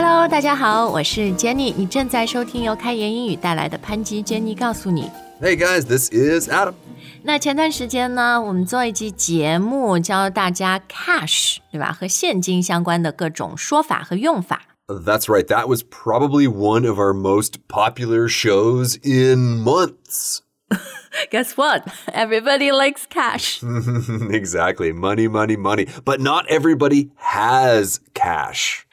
Hello，大家好，我是 Jenny，你正在收听由开言英语带来的潘吉 Jenny 告诉你。Hey guys, this is Adam. 那前段时间呢，我们做一期节目，教大家 cash，对吧？和现金相关的各种说法和用法。That's right. That was probably one of our most popular shows in months. Guess what? Everybody likes cash. exactly. Money, money, money. But not everybody has cash.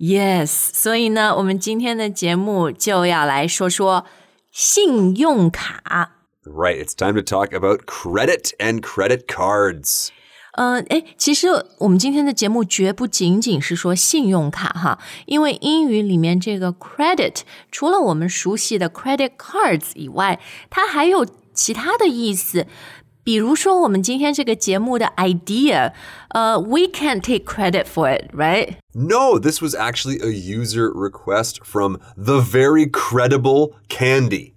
Yes，所以呢，我们今天的节目就要来说说信用卡。 Right, it's time to talk about credit and credit cards. 呃，诶，其实我们今天的节目绝不仅仅是说信用卡哈，因为英语里面这个 credit 除了我们熟悉的 credit cards 以外，它还有其他的意思。 比如说，我们今天这个节目的 idea，呃，we can't take credit for it，right？ No, this was actually a user request from the very credible Candy.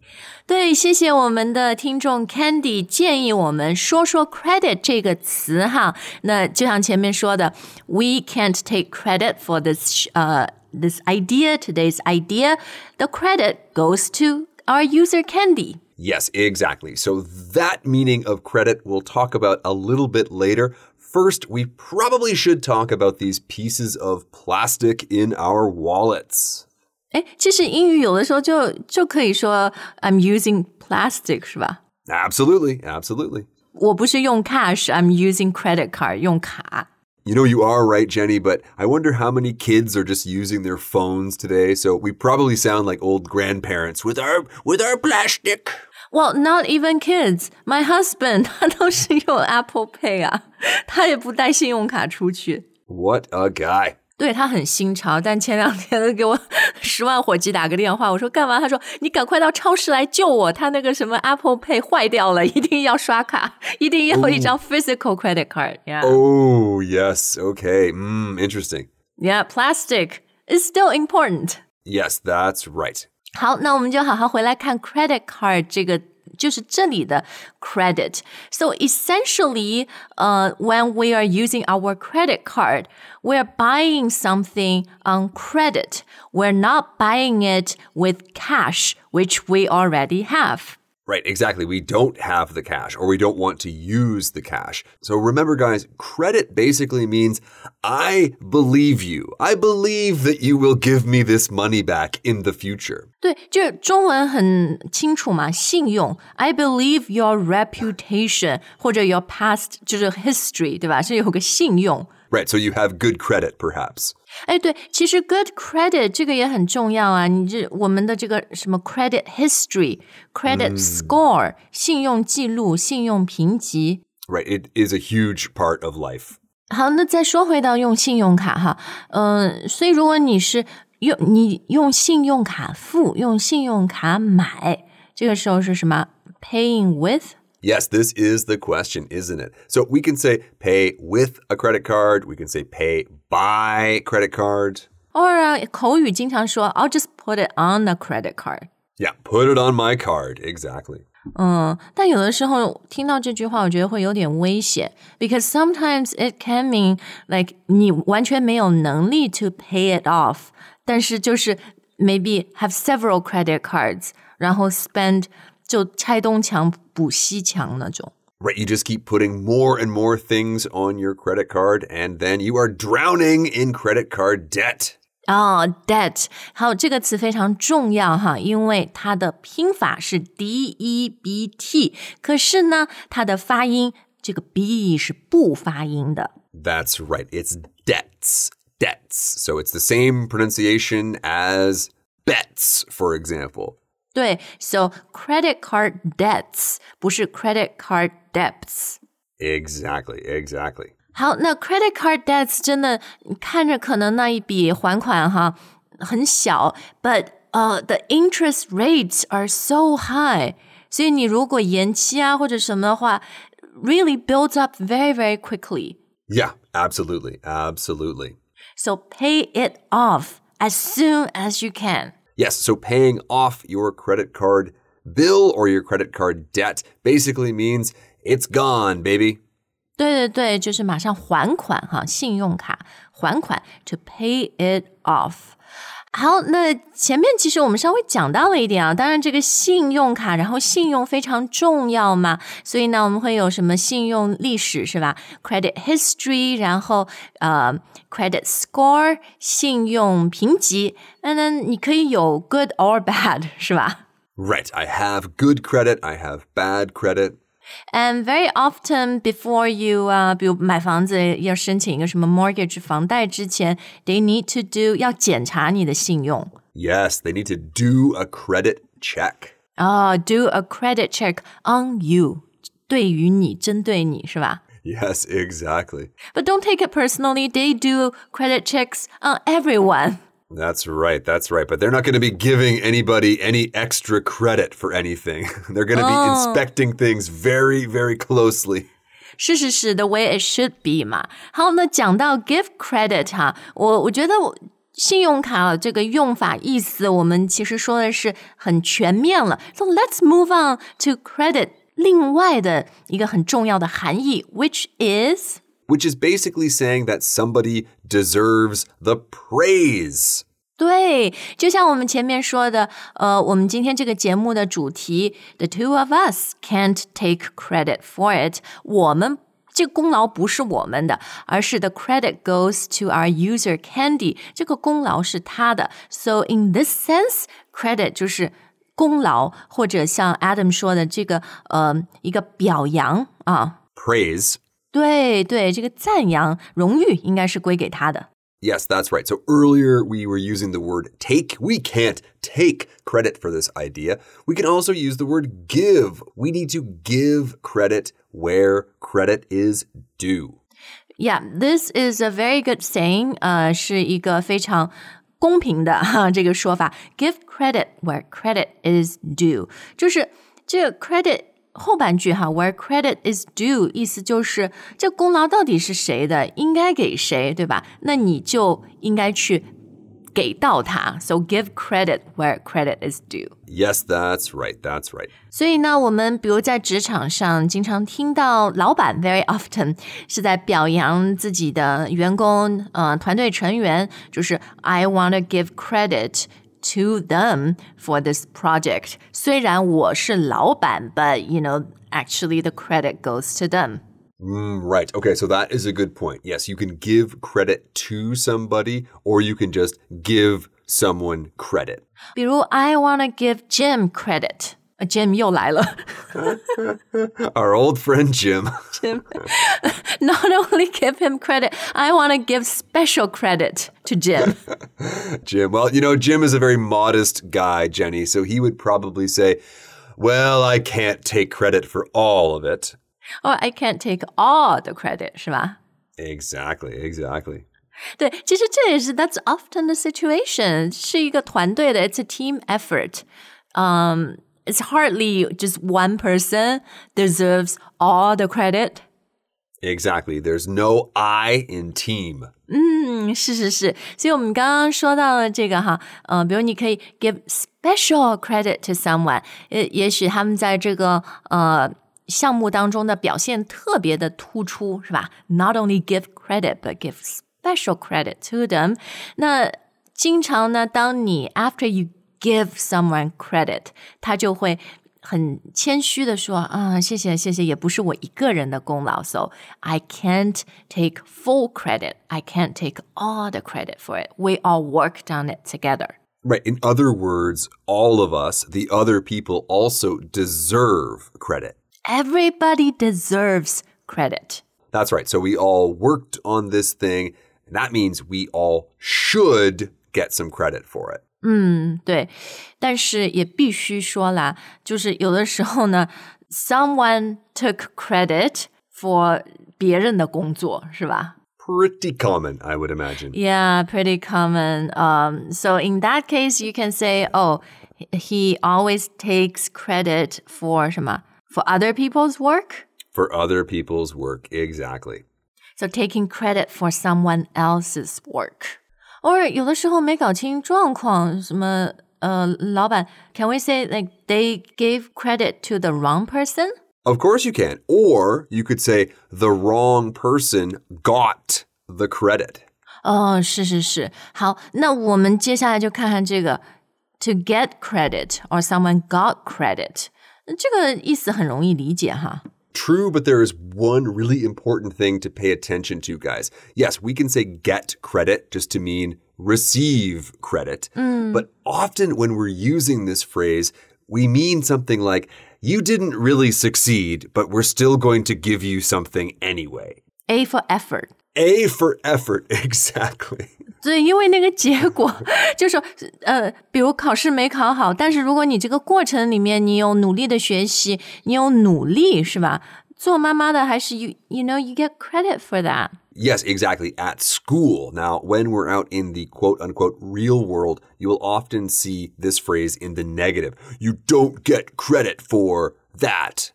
对，谢谢我们的听众 Candy 建议我们说说 credit 这个词哈。那就像前面说的，we can't take credit for this 呃、this idea today's idea. The credit goes to our user Candy. Yes, exactly. So that meaning of credit we'll talk about a little bit later. First, we probably should talk about these pieces of plastic in our wallets. 哎，其实英语有的时候就就可以说 I'm using plastic 是吧？ Absolutely, absolutely. 我不是用 cash，I'm using credit card 用卡。 You know, you are right, Jenny, but I wonder how many kids are just using their phones today. So we probably sound like old grandparents with our with our plastic. Well, not even kids. My husband 他都是用 Apple Pay 啊，他也不带信用卡出去。 What a guy. 对他很新潮，但前两天他给我十万火急打个电话，我说干嘛？他说你赶快到超市来救我，他那个什么 Apple Pay 坏掉了，一定要刷卡，一定要一张 physical credit card。Yeah, Oh, yes. Okay. Mm, interesting. yeah, plastic is still important. Yes, that's right. 好，那我们就好好回来看 credit card 这个，就是这里的 credit. So essentially, uh, when we are using our credit card, we're buying something on credit. We're not buying it with cash, which we already have. Right, exactly. We don't have the cash or we don't want to use the cash. So remember, guys, credit basically means I believe you. I believe that you will give me this money back in the future. 对，就是中文很清楚嘛，信用。I believe your reputation 或者 your past 就是 history，对吧？是有个信用。 Right, so you have good credit, perhaps. 哎，对，其实 good credit 这个也很重要啊。你这我们的这个什么 credit history、credit score、信用记录、信用评级。 Right, it is a huge part of life. 好，那再说回到用信用卡哈，嗯、所以如果你是用你用信用卡付，用信用卡买，这个时候是什么？Paying with。 Yes, this is the question, isn't it? So we can say pay with a credit card, we can say pay by credit card. or 啊，口语经常说 I'll just put it on a credit card。 Yeah, put it on my card. Exactly. 嗯，但有的时候听到这句话，我觉得会有点危险，because sometimes it can mean like 你完全没有能力 to pay it off，但是就是 maybe have several credit cards，然后 spend 就拆东墙补西墙那种。 Right, you just keep putting more and more things on your credit card, and then you are drowning in credit card debt. 哦、d e b t 还有这个词非常重要哈，因为它的拼法是 D E B T，可是呢，它的发音这个 B 是不发音的。 That's right, it's debts. Debts. So it's the same pronunciation as bets, for example. 对，so credit card debts 不是 credit card debts。 Exactly, exactly. 好，那 credit card debts 真的看着可能那一笔还款哈很小，but 呃、uh, the interest rates are so high，所以你如果延期啊或者什么的话，really builds up very very quickly。 Yeah, absolutely, absolutely. So pay it off as soon as you can. Yes, so paying off your credit card bill or your credit card debt basically means it's gone, baby. 对对对，就是马上还款哈，信用卡还款 to pay it off。 好，那前面其实我们稍微讲到了一点啊，当然这个信用卡，然后信用非常重要嘛，所以呢，我们会有什么信用历史是吧？Credit history，然后呃，credit score，信用评级，那那你可以有 good or bad 是吧？Right. I have good credit. I have bad credit. And very often before you 啊、比如买房子要申请一个什么 mortgage 房贷之前，they need to do 要检查你的信用。 Yes, they need to do a credit check. 啊、d o a credit check on you，对于你，针对你是吧 Yes, exactly. ？But don't take it personally. They do credit checks on everyone. That's right. That's right. But they're not going to be giving anybody any extra credit for anything. they're going to be inspecting things very, very closely. 是是是，the way it should be 嘛。好，那讲到 give credit 哈，我我觉得我信用卡这个用法意思，我们其实说的是很全面了。So let's move on to credit 另外的一个很重要的含义，which is which is basically saying that somebody deserves the praise. 对，就像我们前面说的，呃，我们今天这个节目的主题，the two of us can't take credit for it。我们这个功劳不是我们的，而是 the credit goes to our user Candy，这个功劳是他的。So in this sense, credit 就是功劳，或者像 Adam 说的这个呃一个表扬啊， Praise. 对对，这个赞扬、荣誉应该是归给他的。 Yes, that's right. So earlier we were using the word take. We can't take credit for this idea. We can also use the word give. We need to give credit where credit is due. Yeah, this is a very good saying. 呃，是一个非常公平的哈这个说法。Give credit where credit is due，就是这个 credit 后半句哈，where credit is due，意思就是这功劳到底是谁的，应该给谁，对吧？那你就应该去给到他。So give credit where credit is due。 Yes, that's right. That's right. 所以呢，我们比如在职场上经常听到老板 very often 是在表扬自己的员工，呃，团队成员，就是 I want to give credit to them for this project。虽然我是老板，but you know actually the credit goes to them。 Mm, right. Okay, so that is a good point. Yes, you can give credit to somebody or you can just give someone credit. 比如 I want to give Jim credit。呃 Jim 又来了 Our old friend Jim. ，Not only give him credit, I want to give special credit to Jim。 Jim. Well, you know, Jim is a very modest guy, Jenny, so he would probably say, Well, I can't take credit for all of it. or I can't take all the credit，是吧？ Exactly, exactly. 对，其实这也是 that's often the situation，是一个团队的，it's a team effort。Um, it's hardly just one person deserves all the credit。 Exactly. There's no I in team. 嗯，是是是，所以我们刚刚说到了这个哈，呃，比如你可以 give special credit to someone，呃，也许他们在这个呃项目当中的表现特别的突出，是吧？Not only give credit but give special credit to them。那经常呢，当你 after you give someone credit，他就会 很谦虚的说啊，谢谢谢谢，也不是我一个人的功劳，so I can't take full credit. I can't take all the credit for it. We all worked on it together. Right. In other words, all of us, the other people, also deserve credit. Everybody deserves credit. That's right. So we all worked on this thing, and that means we all should get some credit for it. 对，但是也必须说啦，就是有的时候呢，someone took credit for 别人的工作，是吧？ Pretty common, I would imagine. Yeah, pretty common. Um, so in that case, you can say, oh, he always takes credit for 什么 for other people's work. For other people's work. Exactly. So taking credit for someone else's work. Or 有的时候没搞清状况，什么呃，老板，can we say like they gave credit to the wrong person? Of course you can. Or you could say the wrong person got the credit. 哦，是是是，好，那我们接下来就看看这个 to get credit or someone got credit，这个意思很容易理解哈。 True, but there is one really important thing to pay attention to, guys. Yes, we can say get credit just to mean receive credit. Mm. But often when we're using this phrase, we mean something like, you didn't really succeed, but we're still going to give you something anyway. A for effort。A for effort, exactly. 对，因为那个结果就是说，呃，比如考试没考好，但是如果你这个过程里面你有努力的学习，你有努力，是吧？做妈妈的还是 you you know you get credit for that。 Yes, exactly. At school. Now, when we're out in the quote unquote real world, you will often see this phrase in the negative. You don't get credit for that.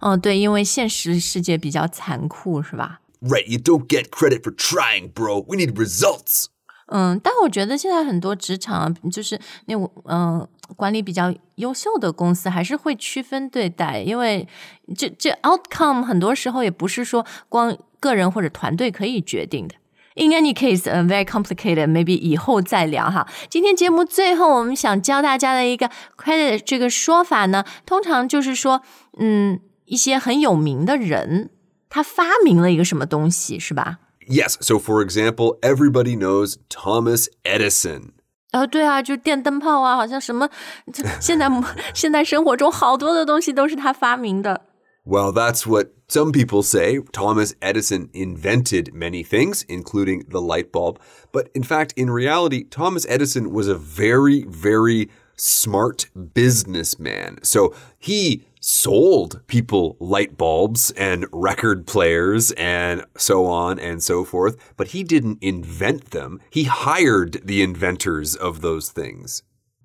嗯，对，因为现实世界比较残酷，是吧？ Right. You don't get credit for trying, bro. We need results. 嗯，但我觉得现在很多职场啊，就是那种嗯管理比较优秀的公司，还是会区分对待，因为这这 outcome 很多时候也不是说光个人或者团队可以决定的。In any case, uh, very complicated. Maybe 以后再聊哈。今天节目最后，我们想教大家的一个 credit 这个说法呢，通常就是说，嗯，一些很有名的人， 他发明了一个什么东西，是吧？ Yes. So, for example, everybody knows Thomas Edison. 呃，对啊，就电灯泡啊，好像什么，这现在现代生活中好多的东西都是他发明的。 Well, that's what some people say. Thomas Edison invented many things, including the light bulb. But in fact, in reality, Thomas Edison was a very, very smart businessman. So he sold people light bulbs and record players and so on and so forth, but he didn't invent them. He hired the inventors of those things.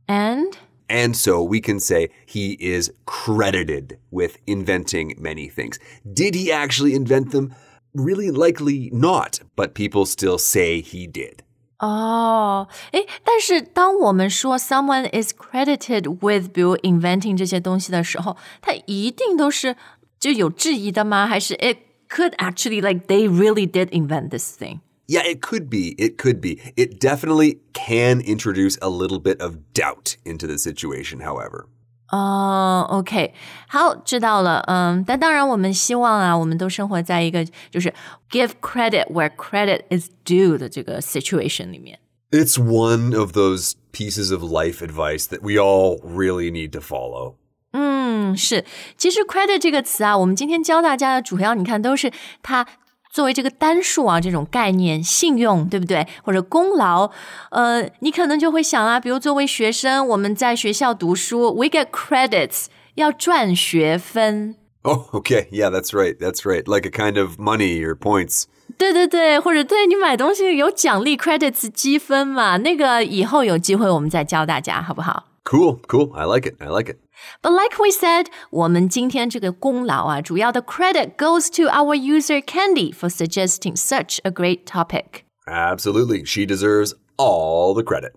And And so we can say he is credited with inventing many things. Did he actually invent them? Really likely not, but people still say he did. 哦，诶，但是当我们说 someone is credited with，比如 inventing 这些东西的时候，它一定都是就有质疑的吗？还是 it could actually like they really did invent this thing？ Yeah, it could be. It could be. It definitely can introduce a little bit of doubt into the situation, however. 哦、o k 好，知道了。嗯，但当然，我们希望啊，我们都生活在一个就是 give credit where credit is due 的这个 situation 里面。 It's one of those pieces of life advice that we all really need to follow. 嗯，是。其实 credit 这个词啊，我们今天教大家的主要，你看都是它 作为这个单数啊这种概念，信用对不对？或者功劳，呃，你可能就会想啊，比如作为学生，我们在学校读书，we get credits，要赚学分。Oh, okay. Yeah, that's right. That's right. Like a kind of money or points. 对对对，或者对你买东西有奖励 credits 积分嘛，那个以后有机会我们再教大家，好不好？Cool, cool. I like it. I like it. But like we said，我们今天这个功劳啊，主要的 credit goes to our user Candy for suggesting such a great topic。 Absolutely. She deserves all the credit.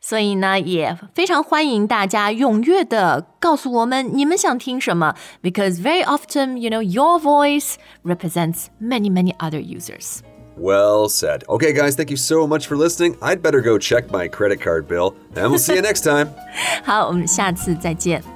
所以呢，也非常欢迎大家踊跃的告诉我们你们想听什么，because very often, you know, your voice represents many, many other users. Well said. Okay, guys, thank you so much for listening. I'd better go check my credit card bill, and we'll see you next time. 好，我们下次再见。